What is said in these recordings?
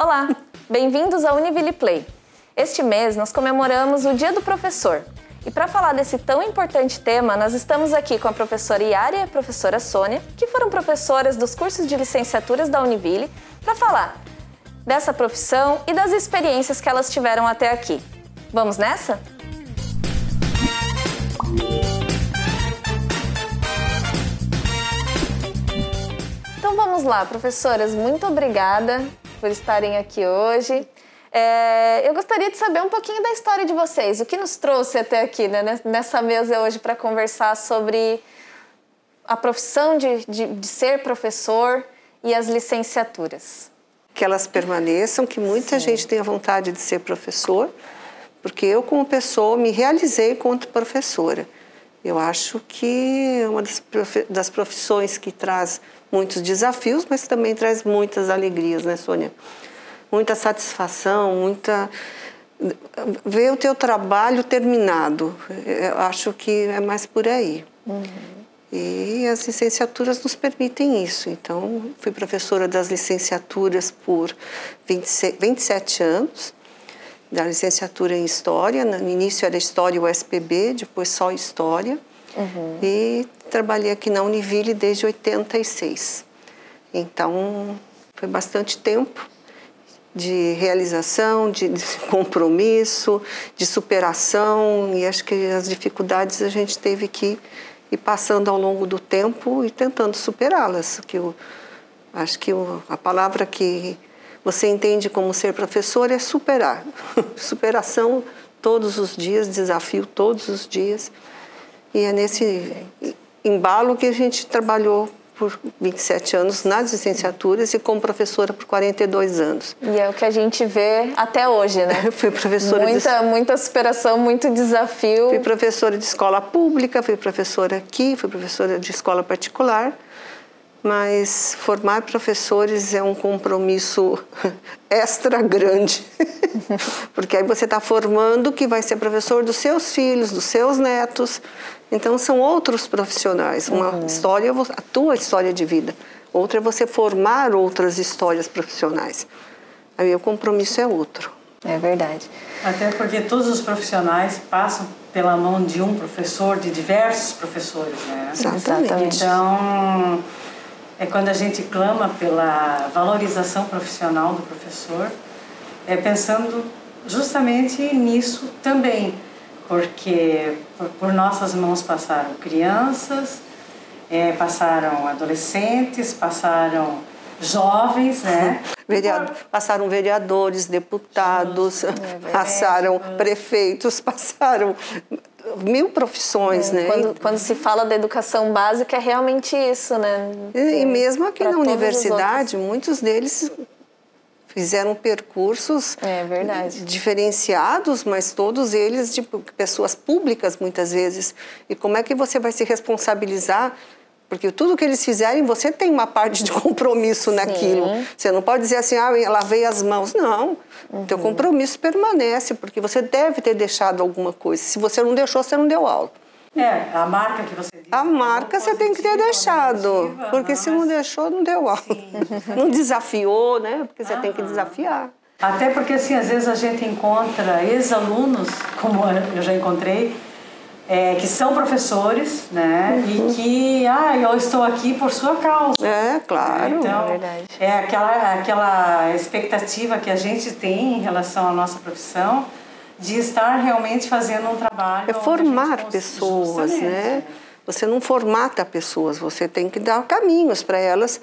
Olá, bem-vindos ao Univille Play. Este mês nós comemoramos o Dia do Professor. E para falar desse tão importante tema, nós estamos aqui com a professora Yara e a professora Sônia, que foram professoras dos cursos de licenciaturas da Univille, para falar dessa profissão e das experiências que elas tiveram até aqui. Vamos nessa? Então vamos lá, professoras, muito obrigada por estarem aqui hoje. É, eu gostaria de saber um pouquinho da história de vocês, o que nos trouxe até aqui, né, nessa mesa hoje, para conversar sobre a profissão de, de, de, ser professor e as licenciaturas. Que elas permaneçam, que muita Sim. gente tenha vontade de ser professor, porque eu, como pessoa, me realizei quanto professora. Eu acho que é uma das profissões que traz muitos desafios, mas também traz muitas alegrias, né, Sônia? Muita satisfação, muita ver o teu trabalho terminado. Eu acho que é mais por aí. Uhum. E as licenciaturas nos permitem isso. Então, fui professora das licenciaturas por 26, 27 anos, da licenciatura em História. No início era História USPB, depois só História. Uhum. E trabalhei aqui na Univille desde 86. Então, foi bastante tempo de realização, de, de, compromisso, de superação e acho que as dificuldades a gente teve que ir passando ao longo do tempo e tentando superá-las. Que eu acho que a palavra que você entende como ser professor é superar, superação todos os dias, desafio todos os dias. E é nesse embalo que a gente trabalhou por 27 anos nas licenciaturas e como professora por 42 anos. E é o que a gente vê até hoje, né? fui professora muita, de... muita superação, muito desafio. Fui professora de escola pública, fui professora aqui, fui professora de escola particular mas formar professores é um compromisso extra grande, porque aí você está formando que vai ser professor dos seus filhos, dos seus netos, então são outros profissionais. Uma uhum. história, a tua história de vida, outra é você formar outras histórias profissionais. Aí o compromisso é outro. É verdade. Até porque todos os profissionais passam pela mão de um professor, de diversos professores, né? Exatamente. Então é quando a gente clama pela valorização profissional do professor, é pensando justamente nisso também, porque por, nossas mãos passaram crianças, é, passaram adolescentes, passaram jovens, né? Vereador, passaram vereadores, deputados, é passaram prefeitos, passaram mil profissões, é, né? Quando, quando, se fala da educação básica é realmente isso, né? E, e mesmo aqui na universidade, muitos deles fizeram percursos é diferenciados, mas todos eles de pessoas públicas muitas vezes. E como é que você vai se responsabilizar porque tudo que eles fizerem, você tem uma parte de compromisso Sim. naquilo. Você não pode dizer assim, ah, eu lavei as mãos. Não. Uhum. Teu compromisso permanece, porque você deve ter deixado alguma coisa. Se você não deixou, você não deu aula. É, a marca que você A marca você tem que ter deixado. Negativa, porque não, se não deixou, não deu aula. não desafiou, né? Porque você uhum. tem que desafiar. Até porque, assim, às vezes a gente encontra ex-alunos, como eu já encontrei, é, que são professores, né? Uhum. E que, ah, eu estou aqui por sua causa. É, claro. Então, é, é aquela, aquela expectativa que a gente tem em relação à nossa profissão de estar realmente fazendo um trabalho. É formar pessoas, né? Você não formata pessoas, você tem que dar caminhos para elas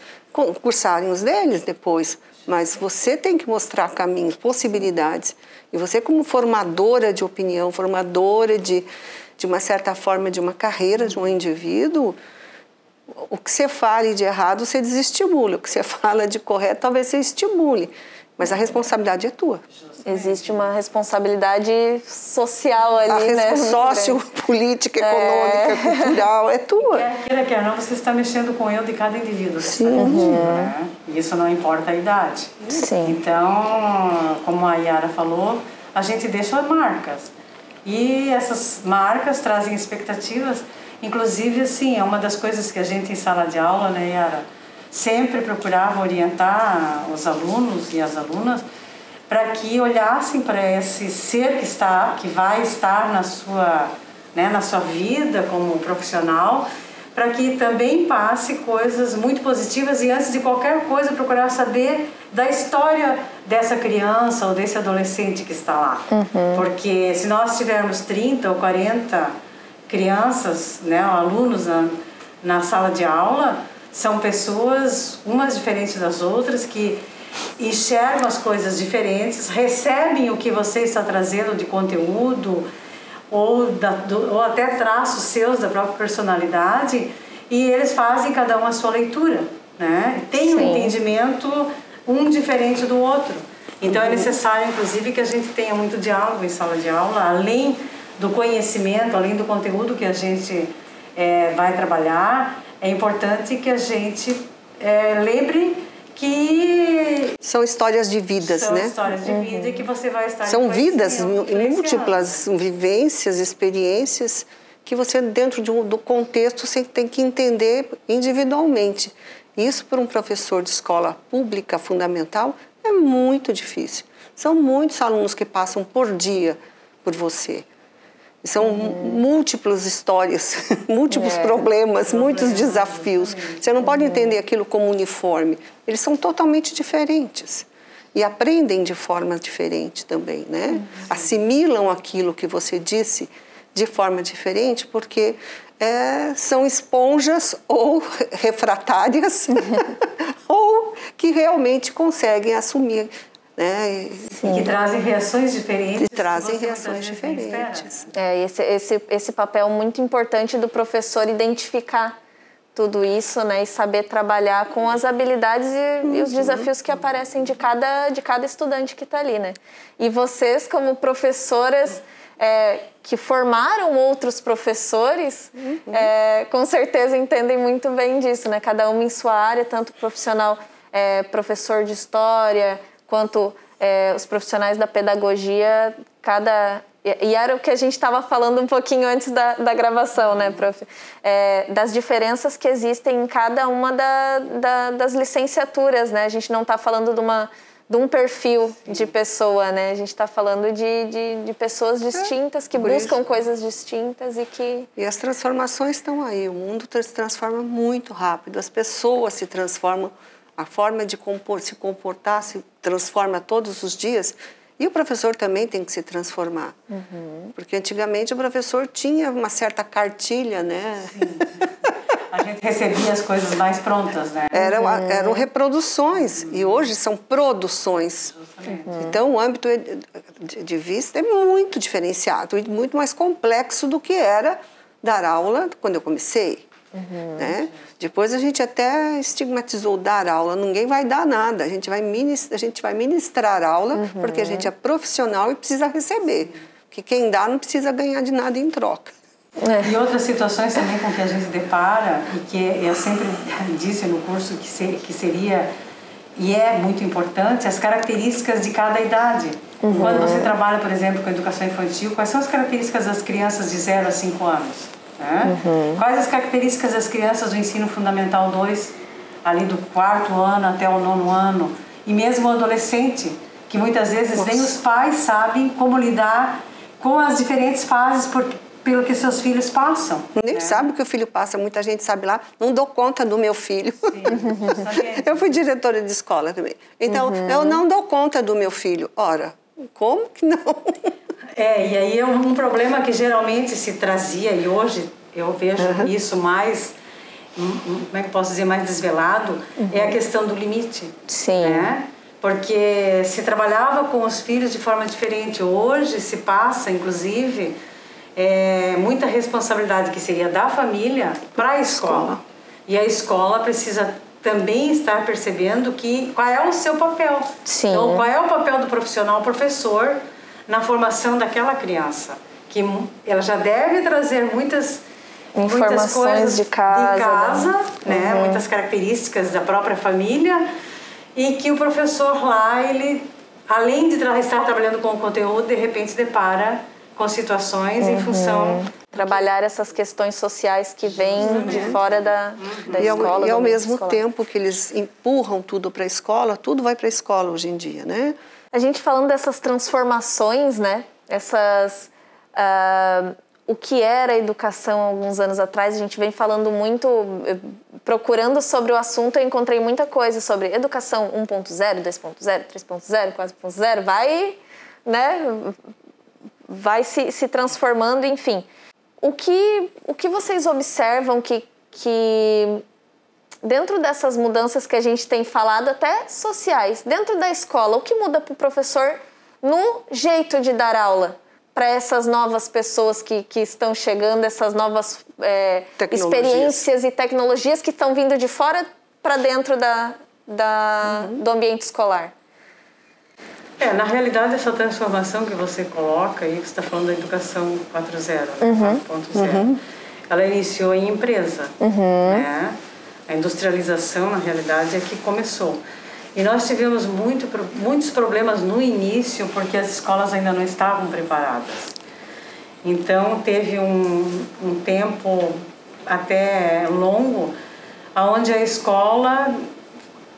cursarem os deles depois. Mas você tem que mostrar caminhos, possibilidades. E você, como formadora de opinião, formadora de, de uma certa forma, de uma carreira de um indivíduo, o que você fale de errado, você desestimula. O que você fala de correto, talvez você estimule. Mas a responsabilidade é tua. Existe uma responsabilidade social ali, a né? Sócio, política, econômica, é. cultural, é tua. Quer quer não, você está mexendo com eu de cada indivíduo. Sim. Uhum. Né? Isso não importa a idade. Sim. Então, como a Yara falou, a gente deixa marcas. E essas marcas trazem expectativas, inclusive assim, é uma das coisas que a gente em sala de aula, né, Yara, sempre procurava orientar os alunos e as alunas para que olhassem para esse ser que está, que vai estar na sua, né, na sua vida como profissional, para que também passe coisas muito positivas e antes de qualquer coisa procurar saber da história dessa criança ou desse adolescente que está lá. Uhum. Porque se nós tivermos 30 ou 40 crianças, né, alunos na, na sala de aula, são pessoas umas diferentes das outras que enxergam as coisas diferentes, recebem o que você está trazendo de conteúdo ou, da, do, ou até traços seus da própria personalidade e eles fazem cada um a sua leitura, né? Tem um entendimento um diferente do outro. Então é necessário, inclusive, que a gente tenha muito diálogo em sala de aula, além do conhecimento, além do conteúdo que a gente é, vai trabalhar, é importante que a gente é, lembre que são histórias de vidas, são né? São histórias de uhum. vida que você vai estar São vidas, múltiplas vivências, experiências que você dentro de um, do contexto você tem que entender individualmente. Isso para um professor de escola pública fundamental é muito difícil. São muitos alunos que passam por dia por você. São uhum. múltiplas histórias, múltiplos é, problemas, muitos desafios. Você não pode entender aquilo como uniforme. Eles são totalmente diferentes e aprendem de forma diferente também, né? Uhum. Assimilam aquilo que você disse de forma diferente porque é, são esponjas ou refratárias ou que realmente conseguem assumir né? E que trazem reações diferentes. Que trazem reações diferentes. É, esse, esse, esse papel muito importante do professor identificar tudo isso, né, e saber trabalhar com as habilidades e, uhum. e, os uhum. desafios que aparecem de cada, de cada estudante que está ali, né? E vocês, como professoras é, que formaram outros professores, uhum. é, com certeza entendem muito bem disso, né? Cada uma em sua área, tanto profissional, é, professor de história, quanto é, os profissionais da pedagogia, cada. E era o que a gente estava falando um pouquinho antes da, da gravação, né, prof? É, das diferenças que existem em cada uma da, da, das licenciaturas, né? A gente não está falando de uma de um perfil de pessoa, né? A gente está falando de, de, de, pessoas distintas que buscam isso. coisas distintas e que... E as transformações estão aí. O mundo se transforma muito rápido. As pessoas se transformam a forma de compor, se comportar se transforma todos os dias e o professor também tem que se transformar. Uhum. Porque antigamente o professor tinha uma certa cartilha, né? Sim. A gente recebia as coisas mais prontas, né? Eram, uhum. eram reproduções uhum. e hoje são produções. Uhum. Então o âmbito de vista é muito diferenciado e muito mais complexo do que era dar aula quando eu comecei. Uhum. Né? Depois a gente até estigmatizou dar aula, ninguém vai dar nada, a gente vai ministrar, a gente vai ministrar aula uhum. porque a gente é profissional e precisa receber. Que quem dá não precisa ganhar de nada em troca. É. E outras situações também com que a gente depara e que eu sempre disse no curso que, ser, que seria e é muito importante as características de cada idade. Uhum. Quando você trabalha, por exemplo, com educação infantil, quais são as características das crianças de 0 a 5 anos? Né? Uhum. Quais as características das crianças do ensino fundamental 2, ali do quarto ano até o nono ano, e mesmo o adolescente, que muitas vezes Nossa. nem os pais sabem como lidar com as diferentes fases por, pelo que seus filhos passam. Nem né? sabe o que o filho passa, muita gente sabe lá, não dou conta do meu filho. eu fui diretora de escola também. Então, uhum. eu não dou conta do meu filho. Ora, como que não? É, e aí é um problema que geralmente se trazia, e hoje eu vejo uhum. isso mais, como é que posso dizer, mais desvelado, uhum. é a questão do limite. Sim. Né? Porque se trabalhava com os filhos de forma diferente. Hoje se passa, inclusive, é, muita responsabilidade que seria da família para a escola. E a escola precisa também estar percebendo que qual é o seu papel. Sim. Então, qual é o papel do profissional, professor, na formação daquela criança. Que ela já deve trazer muitas informações muitas coisas de casa, de casa né? né? Uhum. muitas características da própria família e que o professor lá ele além de estar trabalhando com o conteúdo de repente depara com situações uhum. em função trabalhar essas questões sociais que vêm de fora da, da e escola. Ao, e ao mesmo escolar. tempo que eles empurram tudo para a escola, tudo vai para a escola hoje em dia, né? A gente falando dessas transformações, né? Essas uh, o que era a educação alguns anos atrás, a gente vem falando muito, procurando sobre o assunto, eu encontrei muita coisa sobre educação 1.0, 2.0, 3.0, 4.0, vai, né, vai se, se transformando, enfim. O que, o que vocês observam que, que dentro dessas mudanças que a gente tem falado, até sociais, dentro da escola, o que muda para o professor no jeito de dar aula? para essas novas pessoas que, que estão chegando, essas novas é, experiências e tecnologias que estão vindo de fora para dentro da, da, uhum. do ambiente escolar? É, na realidade, essa transformação que você coloca, e você está falando da educação 4.0, né? uhum. 4.0, uhum. ela iniciou em empresa. Uhum. Né? A industrialização, na realidade, é que começou. E nós tivemos muito, muitos problemas no início porque as escolas ainda não estavam preparadas. Então teve um, um tempo até longo onde a escola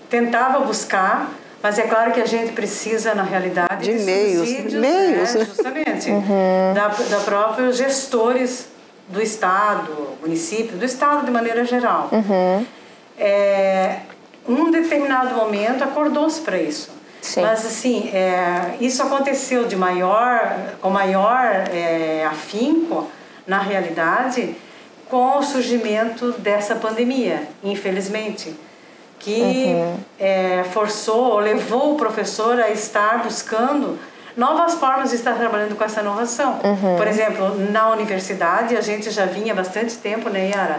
tentava buscar, mas é claro que a gente precisa na realidade de, de meios, meios, né? justamente uhum. da, da próprios gestores do estado, município, do estado de maneira geral. Uhum. É, um determinado momento acordou-se para isso. Sim. Mas assim, é, isso aconteceu de maior, com maior é, afinco, na realidade, com o surgimento dessa pandemia, infelizmente, que uhum. é, forçou, levou o professor a estar buscando novas formas de estar trabalhando com essa inovação. Uhum. Por exemplo, na universidade, a gente já vinha há bastante tempo, né, Yara?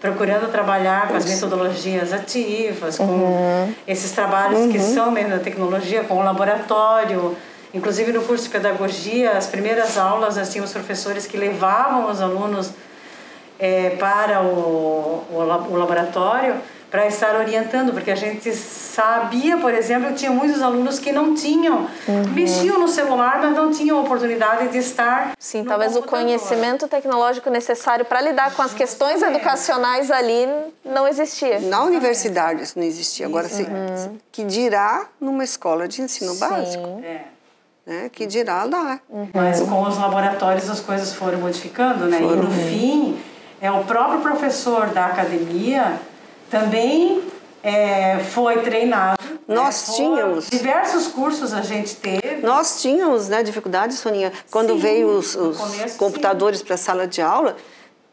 procurando trabalhar com as metodologias ativas, com uhum. esses trabalhos uhum. que são mesmo da tecnologia, com o laboratório. Inclusive no curso de pedagogia, as primeiras aulas nós tínhamos professores que levavam os alunos é, para o, o, o laboratório para estar orientando, porque a gente sabia, por exemplo, que tinha muitos alunos que não tinham, uhum. mexiam no celular, mas não tinham oportunidade de estar. Sim, talvez computador. o conhecimento tecnológico necessário para lidar com as questões educacionais ali não existia. Na universidade isso não existia. Agora, se, uhum. que dirá numa escola de ensino Sim. básico? É. Né? Que dirá lá. Uhum. Mas com os laboratórios as coisas foram modificando, né? Foram. E no fim, é o próprio professor da academia também é, foi treinado. Nós né? tínhamos. Diversos cursos a gente teve. Nós tínhamos né, dificuldades, Soninha. Quando sim, veio os, os começo, computadores para a sala de aula,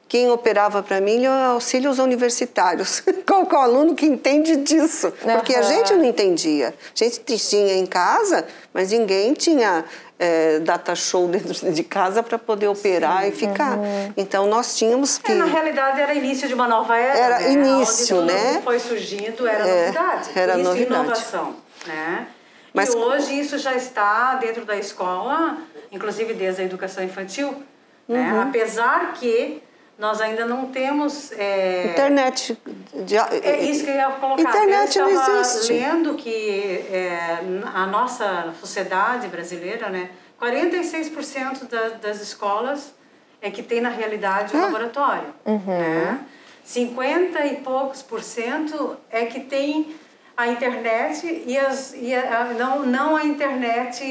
quem operava para mim é auxílios universitários. Qual é o aluno que entende disso? Porque uhum. a gente não entendia. A gente tinha em casa, mas ninguém tinha é, data show dentro de casa para poder operar Sim. e ficar. Uhum. Então nós tínhamos que. É, na realidade era início de uma nova era. Era né? início, Onde né? foi surgindo era é, novidade. Era isso novidade. inovação, né? Mas, e hoje isso já está dentro da escola, inclusive desde a educação infantil, né? uhum. né? Apesar que nós ainda não temos é... internet de... é isso que eu ia colocar internet eu não existe lendo que é, a nossa sociedade brasileira né 46% da, das escolas é que tem na realidade um ah. laboratório uhum. né? 50 e poucos por cento é que tem a internet e, as, e a, não, não a internet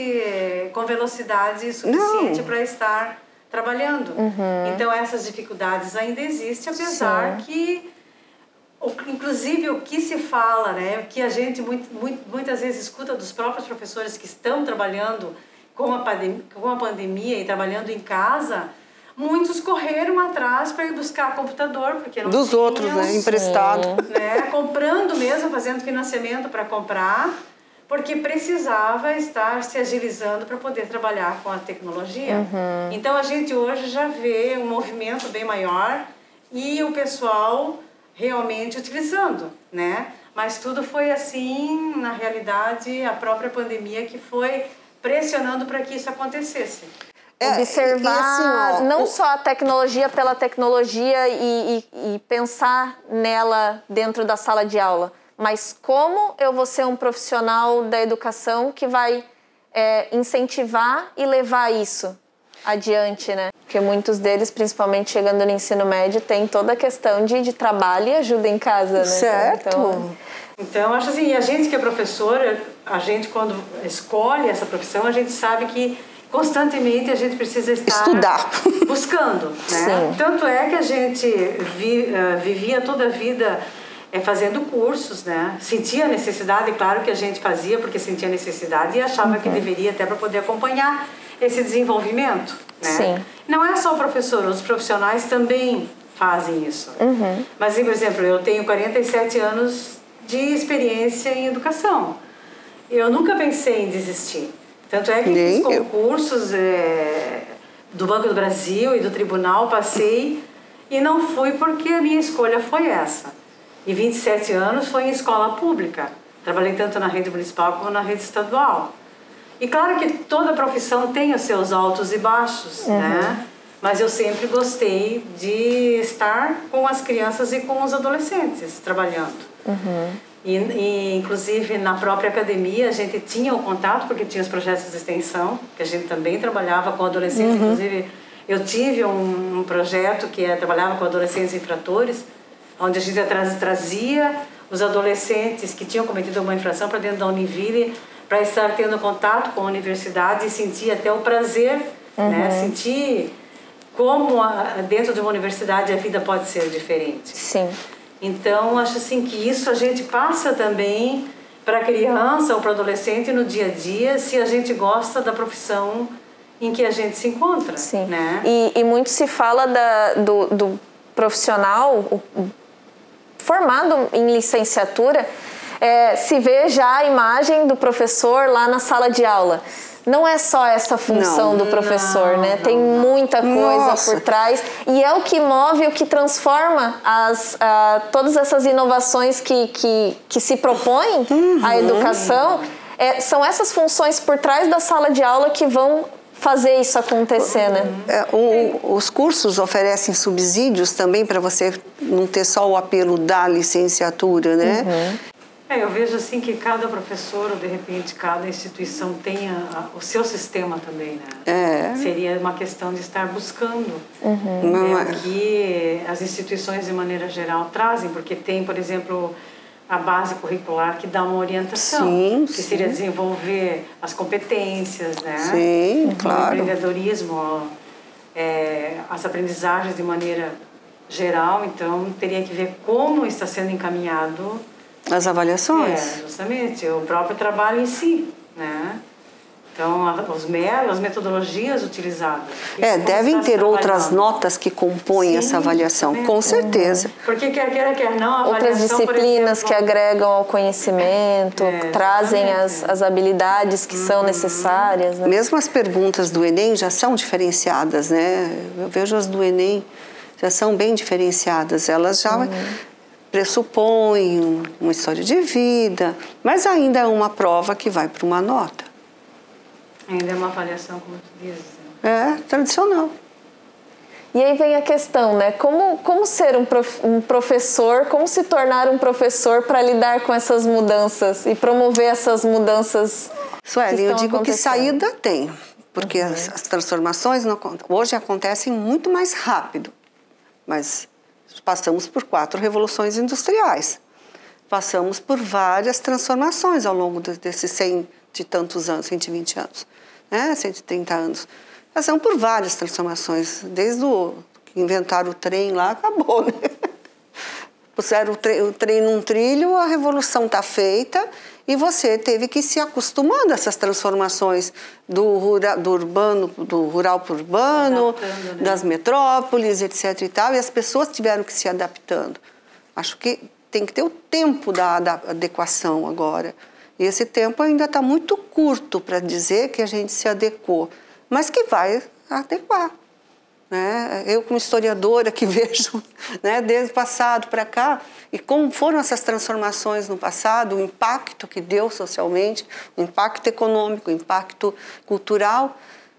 com velocidade suficiente para estar trabalhando. Uhum. Então essas dificuldades ainda existem, apesar Sim. que inclusive o que se fala, né, o que a gente muito, muito, muitas vezes escuta dos próprios professores que estão trabalhando com a, pandemia, com a pandemia e trabalhando em casa, muitos correram atrás para ir buscar computador porque não dos tinham, outros, né, emprestado, né, comprando mesmo, fazendo financiamento para comprar porque precisava estar se agilizando para poder trabalhar com a tecnologia. Uhum. Então a gente hoje já vê um movimento bem maior e o pessoal realmente utilizando, né? Mas tudo foi assim, na realidade, a própria pandemia que foi pressionando para que isso acontecesse. É, Observar assim, ó, não o... só a tecnologia pela tecnologia e, e, e pensar nela dentro da sala de aula, mas como eu vou ser um profissional da educação que vai é, incentivar e levar isso adiante, né? Porque muitos deles, principalmente chegando no ensino médio, tem toda a questão de, de trabalho e ajuda em casa, né? Certo. Então, então, acho assim, a gente que é professora, a gente quando escolhe essa profissão, a gente sabe que constantemente a gente precisa estar estudar buscando né? Sim. tanto é que a gente vi, uh, vivia toda a vida é, fazendo cursos né sentia a necessidade claro que a gente fazia porque sentia necessidade e achava uhum. que deveria até para poder acompanhar esse desenvolvimento né Sim. não é só o professor os profissionais também fazem isso uhum. mas por exemplo eu tenho 47 anos de experiência em educação eu nunca pensei em desistir tanto é que Nem fiz concursos é, do Banco do Brasil e do Tribunal, passei e não fui porque a minha escolha foi essa. E 27 anos foi em escola pública. Trabalhei tanto na rede municipal como na rede estadual. E claro que toda profissão tem os seus altos e baixos, uhum. né? Mas eu sempre gostei de estar com as crianças e com os adolescentes trabalhando. Uhum. E, e, inclusive na própria academia a gente tinha o contato porque tinha os projetos de extensão que a gente também trabalhava com adolescentes uhum. inclusive eu tive um, um, projeto que é, trabalhava com adolescentes infratores onde a gente trazia os adolescentes que tinham cometido uma infração para dentro da Univille para estar tendo contato com a universidade e sentir até o prazer né? uhum. né sentir como a, dentro de uma universidade a vida pode ser diferente sim então, acho assim que isso a gente passa também para a criança ou para o adolescente no dia a dia, se a gente gosta da profissão em que a gente se encontra. Sim. Né? E, e muito se fala da, do, do profissional o, formado em licenciatura, é, se vê já a imagem do professor lá na sala de aula não é só essa função não, do professor, não, né? Não, Tem muita coisa Nossa. por trás e é o que move, o que transforma as, todas essas inovações que, que, que se propõem uhum. à educação. É, são essas funções por trás da sala de aula que vão fazer isso acontecer, né? É, o, os cursos oferecem subsídios também para você não ter só o apelo da licenciatura, né? Uhum. É, eu vejo assim que cada professor ou de repente cada instituição tenha o seu sistema também, né? É. Seria uma questão de estar buscando uhum. é, o que as instituições de maneira geral trazem, porque tem, por exemplo, a base curricular que dá uma orientação, sim, que sim. seria desenvolver as competências, né? Sim, o claro. empreendedorismo, é, as aprendizagens de maneira geral, então teria que ver como está sendo encaminhado as avaliações? É, justamente, o próprio trabalho em si, né? Então, os as metodologias utilizadas. É, devem ter outras notas que compõem Sim, essa avaliação, com certeza. Uhum. Porque quer queira, quer não, a Outras disciplinas exemplo, que agregam ao conhecimento, é, trazem as, as habilidades que uhum. são necessárias. Né? Mesmo as perguntas do Enem já são diferenciadas, né? Eu vejo as do Enem já são bem diferenciadas. Elas já uhum pressupõe uma história de vida, mas ainda é uma prova que vai para uma nota. Ainda é uma avaliação, como tu dizes. É, tradicional. E aí vem a questão, né? Como, como ser um, prof, um professor, como se tornar um professor para lidar com essas mudanças e promover essas mudanças? Sueli, eu digo que saída tem, porque uhum. as, as, transformações não, hoje acontecem muito mais rápido, mas passamos por quatro revoluções industriais. Passamos por várias transformações ao longo desses cem de tantos anos, 120 anos, né? 130 anos. Passamos por várias transformações, desde o que inventaram o trem lá, acabou, né? Puseram o, tre o trem num trilho, a revolução está feita e você teve que se acostumando a essas transformações do, rura, do urbano, do rural para urbano, né? das metrópoles, etc. e tal, e as pessoas tiveram que se adaptando. Acho que tem que ter o tempo da, da adequação agora. E esse tempo ainda está muito curto para dizer que a gente se adequou, mas que vai adequar. Né? Eu, como historiadora que vejo né, desde o passado para cá, e como foram essas transformações no passado, o impacto que deu socialmente, o impacto econômico, o impacto cultural,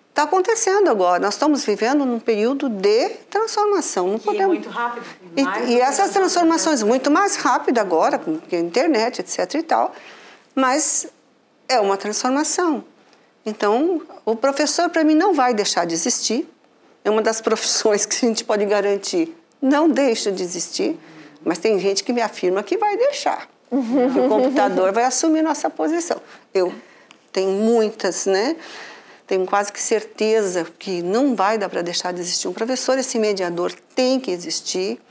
está acontecendo agora. Nós estamos vivendo num período de transformação. Não podemos... muito rápido. E, e essas transformações muito mais rápido agora, com a internet, etc. e tal, mas é uma transformação. Então, o professor, para mim, não vai deixar de existir. É uma das profissões que a gente pode garantir. Não deixa de existir, mas tem gente que me afirma que vai deixar. o computador vai assumir nossa posição. Eu tenho muitas, né? Tenho quase que certeza que não vai dar para deixar de existir um professor. Esse mediador tem que existir.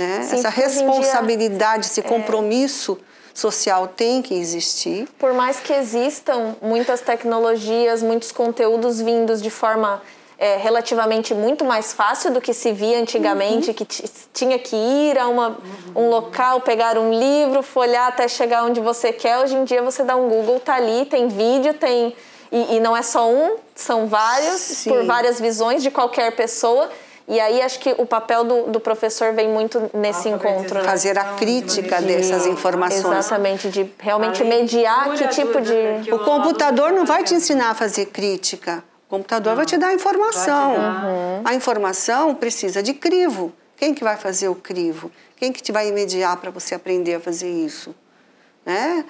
Né? Sim, Essa em dia, responsabilidade, esse compromisso social tem que existir. Por mais que existam muitas tecnologias, muitos conteúdos vindos de forma é, relativamente muito mais fácil do que se via antigamente, que t- tinha que ir a uma, um local, pegar um livro, folhar até chegar onde você quer. Hoje em dia você dá um Google, tá ali, tem vídeo, tem. E, e não é só um, são vários, Sim. por várias visões de qualquer pessoa. E aí acho que o papel do, do professor vem muito nesse encontro. né? Fazer a crítica dessas informações. Exatamente, de realmente A mediar que tipo de. que O computador não vai te ensinar a fazer crítica. O computador vai te dar informação. te dar. Uhum. A informação precisa de crivo. Quem que vai fazer o crivo? Quem que te vai mediar para você aprender a fazer isso? Né?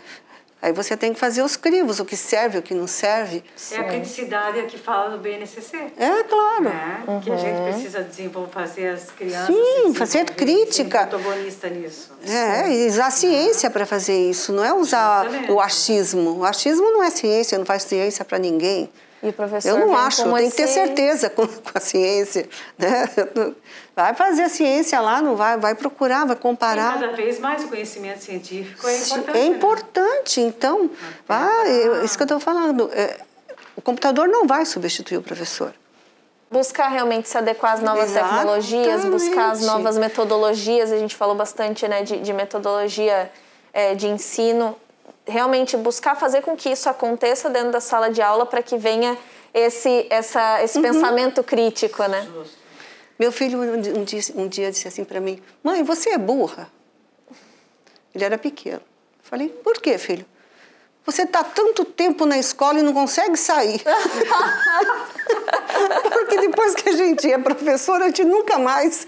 Aí você tem que fazer os crivos, o que serve, o que não serve. É a criticidade que fala do BNCC. É claro. Né? Que a gente precisa desenvolver, fazer as crianças. Sim, fazer crítica. protagonista nisso. É, e usar ciência para fazer isso, não é usar Justamente. o achismo. O achismo não é ciência, não faz ciência para ninguém. E o professor Eu não acho, como tem que ter certeza com, com a ciência. Né? Vai fazer a ciência lá, não vai, vai procurar, vai E comparar. cada vez mais o conhecimento científico é importante. É né? importante, então, vai, eu- isso que eu estou falando. é, o computador não vai substituir o professor. Buscar realmente se adequar às novas Exatamente. tecnologias, buscar as novas metodologias. A gente falou bastante né, de, de metodologia é, de ensino. Realmente buscar fazer com que isso aconteça dentro da sala de aula para que venha esse, essa, esse pensamento crítico, né? Meu filho um di- dia, um dia disse assim para mim: Mãe, você é burra? Ele era pequeno. Falei: Por quê, filho? Você está tanto tempo na escola e não consegue sair. Porque depois que a gente é professora, a gente nunca mais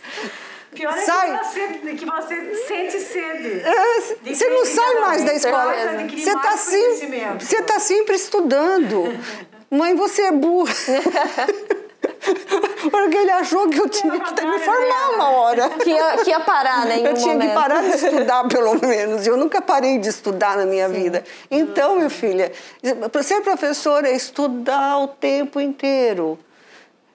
Pior é sai. Que, você, que você sente sede. É, Você não sai mais da escola. Você está sempre, você tá sempre estudando. Mãe, você é burra. Porque ele achou que eu tinha que me formar uma hora. Que ia, que ia parar, né? Em Eu tinha que momento. parar de estudar, pelo menos. Eu nunca parei de estudar na minha vida. Então, minha filha, para ser professora é estudar o tempo inteiro.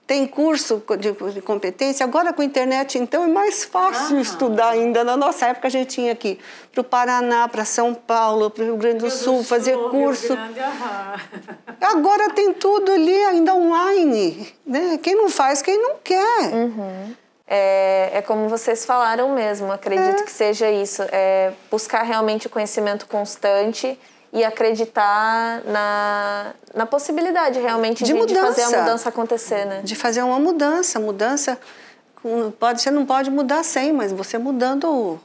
Tem curso de de competência. Agora, com a internet, então, é mais fácil Ah. estudar ainda. Na nossa época, a gente tinha que ir para o Paraná, para São Paulo, para o Rio Grande do Sul, fazer Rio curso. Grande. Agora tem tudo ali, ainda online. Né? Quem não faz, quem não quer. É, é como vocês falaram mesmo, acredito É. que seja isso. É buscar realmente o conhecimento constante e acreditar na, na possibilidade realmente De de, de fazer a mudança. mudança acontecer, né? de fazer uma mudança. Mudança pode você não pode mudar sem, mas você mudando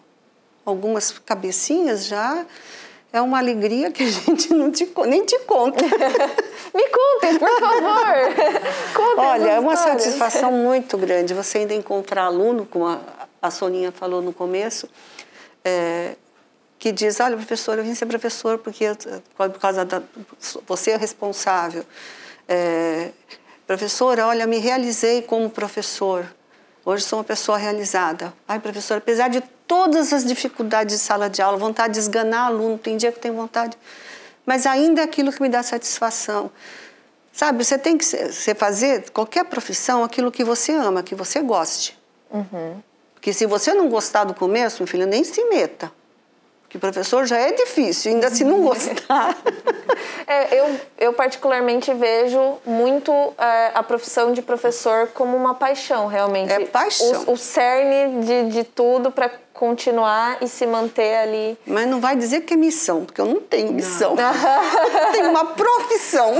algumas cabecinhas já é uma alegria que a gente não te, nem te conta. Me contem, por favor! Contem Olha, é uma histórias. satisfação muito grande você ainda encontrar aluno, como a, a Soninha falou no começo, é, que diz, olha, professor, eu vim ser professor porque eu- por causa da você é responsável. É, professora, olha, me realizei como professor. Hoje sou uma pessoa realizada. Ai, professor, apesar de todas as dificuldades de sala de aula, vontade de esganar aluno, tem dia que tenho vontade, mas ainda é aquilo que me dá satisfação. Sabe, você tem que você fazer qualquer profissão aquilo que você ama, que você goste. Porque se você não gostar do começo, meu filho, nem se meta. Porque professor já é difícil, ainda se não gostar. É, eu, eu particularmente vejo muito é, a profissão de professor como uma paixão, realmente. É paixão. O, o cerne de, de tudo para continuar e se manter ali. Mas não vai dizer que é missão, porque eu não tenho missão. Eu tenho uma profissão.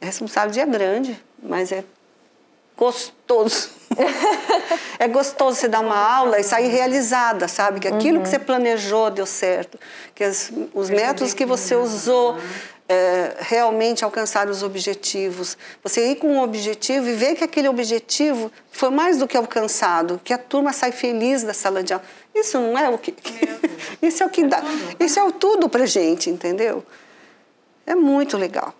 A responsabilidade é grande, mas é gostoso. é gostoso você dar uma aula e sair realizada, sabe? Que aquilo que você planejou deu certo, que as- os métodos que você usou é, realmente alcançaram os objetivos. Você ir com um objetivo e ver que aquele objetivo foi mais do que alcançado, que a turma sai feliz da sala de aula. Isso não é o que. isso é o que dá. Isso é o tudo pra gente, entendeu? É muito legal.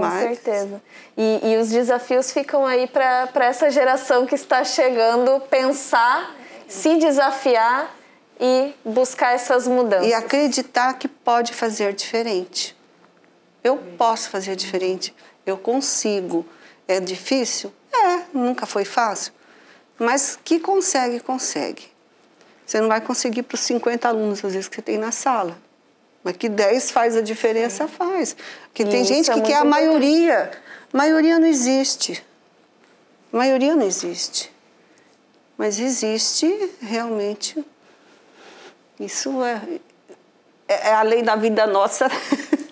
Com certeza. E, e, os desafios ficam aí para essa geração que está chegando pensar, se desafiar e buscar essas mudanças. E acreditar que pode fazer diferente. Eu posso fazer diferente, eu consigo. É difícil? É, nunca foi fácil. Mas que consegue, consegue. Você não vai conseguir para os 50 alunos, às vezes, que você tem na sala. Mas que 10 faz a diferença, faz. Porque tem gente é que quer a maioria. Maioria não existe. Maioria não existe. Mas existe realmente. Isso é, é, é a lei da vida nossa.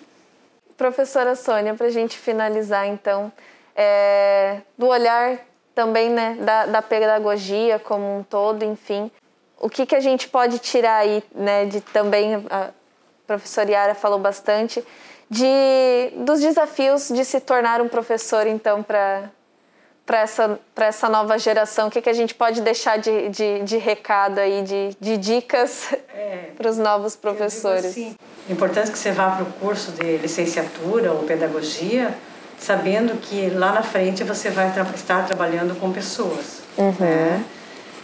Professora Sônia, para a gente finalizar, então, é, do olhar também né, da, da pedagogia como um todo, enfim, o que, que a gente pode tirar aí, né, de também professora Yara falou bastante, de, dos desafios de se tornar um professor, então, para para essa, essa nova geração? O que, que a gente pode deixar de, de, de recado aí, de, de dicas é, para os novos professores? Assim, é importante que você vá para o curso de licenciatura ou pedagogia, sabendo que lá na frente você vai tra estar trabalhando com pessoas. Uhum. Né?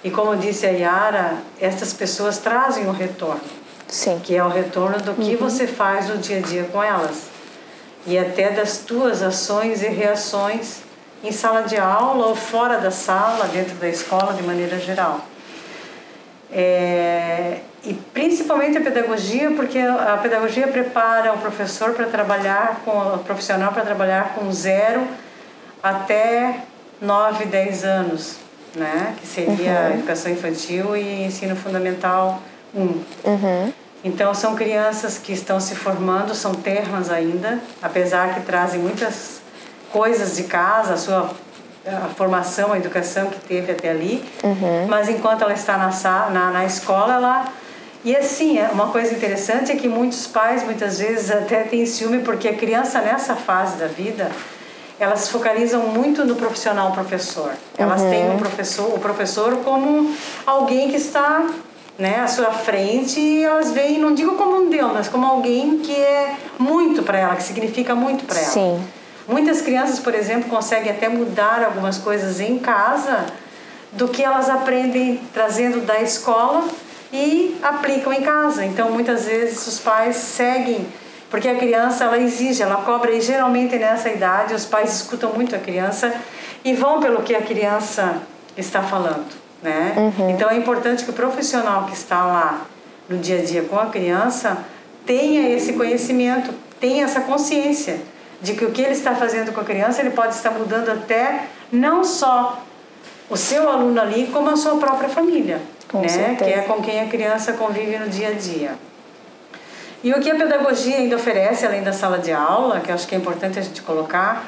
E como disse a Yara, essas pessoas trazem o retorno. Sim. que é o retorno do que uhum. você faz no dia a dia com elas e até das tuas ações e reações em sala de aula ou fora da sala, dentro da escola de maneira geral. É, e principalmente a pedagogia, porque a pedagogia prepara o professor para trabalhar com o profissional para trabalhar com zero até 9, 10 anos, né? Que seria uhum. educação infantil e ensino fundamental um. Uhum. Então, são crianças que estão se formando, são terras ainda, apesar que trazem muitas coisas de casa, a sua a formação, a educação que teve até ali, uhum. mas enquanto ela está na, na, na escola, ela. E assim, é uma coisa interessante é que muitos pais muitas vezes até têm ciúme porque a criança nessa fase da vida elas se focalizam muito no profissional professor. Elas uhum. têm o professor, o professor como alguém que está né, à sua frente e elas veem, não digo como um Deus, mas como alguém que é muito para ela, que significa muito para ela. Sim. Muitas crianças, por exemplo, conseguem até mudar algumas coisas em casa do que elas aprendem trazendo da escola e aplicam em casa. Então, muitas vezes os pais seguem, porque a criança ela exige, ela cobra e geralmente nessa idade os pais escutam muito a criança e vão pelo que a criança está falando né? Uhum. Então é importante que o profissional que está lá no dia a dia com a criança tenha esse conhecimento, tenha essa consciência de que o que ele está fazendo com a criança ele pode estar mudando até não só o seu aluno ali, como a sua própria família, com né? Certeza. Que é com quem a criança convive no dia a dia. E o que a pedagogia ainda oferece, além da sala de aula, que eu acho que é importante a gente colocar,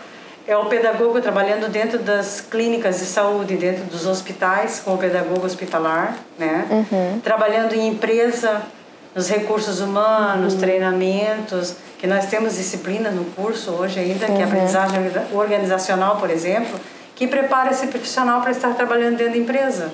é o pedagogo trabalhando dentro das clínicas de saúde, dentro dos hospitais, como pedagogo hospitalar, né? Uhum. Trabalhando em empresa, nos recursos humanos, uhum. treinamentos, que nós temos disciplina no curso hoje ainda, uhum. que é a uhum. aprendizagem organizacional, por exemplo, que prepara esse profissional para estar trabalhando dentro da empresa.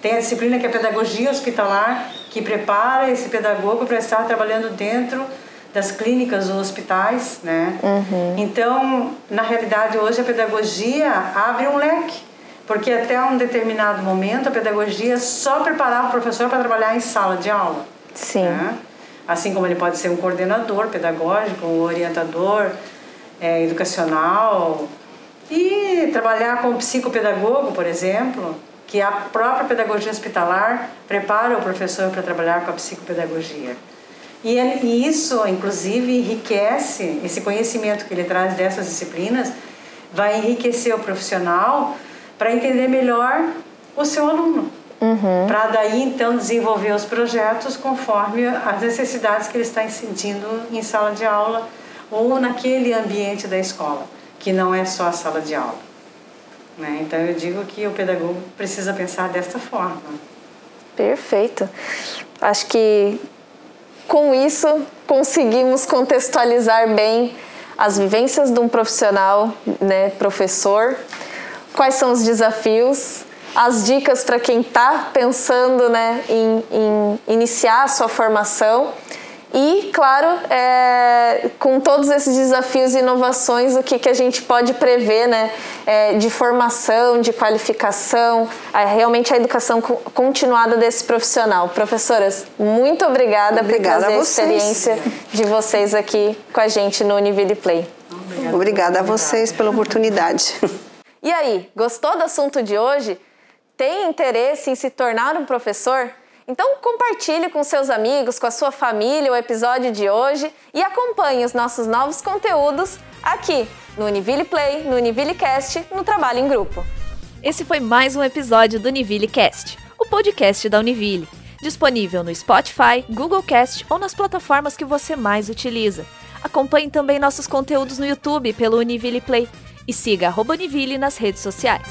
Tem a disciplina que é a pedagogia hospitalar, que prepara esse pedagogo para estar trabalhando dentro das clínicas ou hospitais, né? Uhum. Então, na realidade, hoje a pedagogia abre um leque, porque até um determinado momento a pedagogia só preparava o professor para trabalhar em sala de aula. Sim. Né? Assim como ele pode ser um coordenador pedagógico, um orientador é, educacional e trabalhar com psicopedagogo, por exemplo, que a própria pedagogia hospitalar prepara o professor para trabalhar com a psicopedagogia. E, ele, e isso, inclusive, enriquece esse conhecimento que ele traz dessas disciplinas, vai enriquecer o profissional para entender melhor o seu aluno. Uhum. Para daí então desenvolver os projetos conforme as necessidades que ele está sentindo em sala de aula ou naquele ambiente da escola, que não é só a sala de aula. Né? Então eu digo que o pedagogo precisa pensar desta forma. Perfeito. Acho que com isso, conseguimos contextualizar bem as vivências de um profissional, né, professor, quais são os desafios, as dicas para quem está pensando né, em, em, iniciar a sua formação E, claro, é, com todos esses desafios e inovações, o que, que a gente pode prever né, é, de formação, de qualificação, é, realmente a educação continuada desse profissional. Professoras, muito obrigada, obrigada por trazer a, a experiência de vocês aqui com a gente no Univille Play. Obrigada, obrigada a vocês pela oportunidade. E aí, gostou do assunto de hoje? Tem interesse em se tornar um professor? Então compartilhe com seus amigos, com a sua família o episódio de hoje e acompanhe os nossos novos conteúdos aqui no Univille Play, no Univille Cast, no Trabalho em Grupo. Esse foi mais um episódio do Univille Cast, o podcast da Univille, disponível no Spotify, Google Cast ou nas plataformas que você mais utiliza. Acompanhe também nossos conteúdos no YouTube pelo Univille Play e siga Univille nas redes sociais.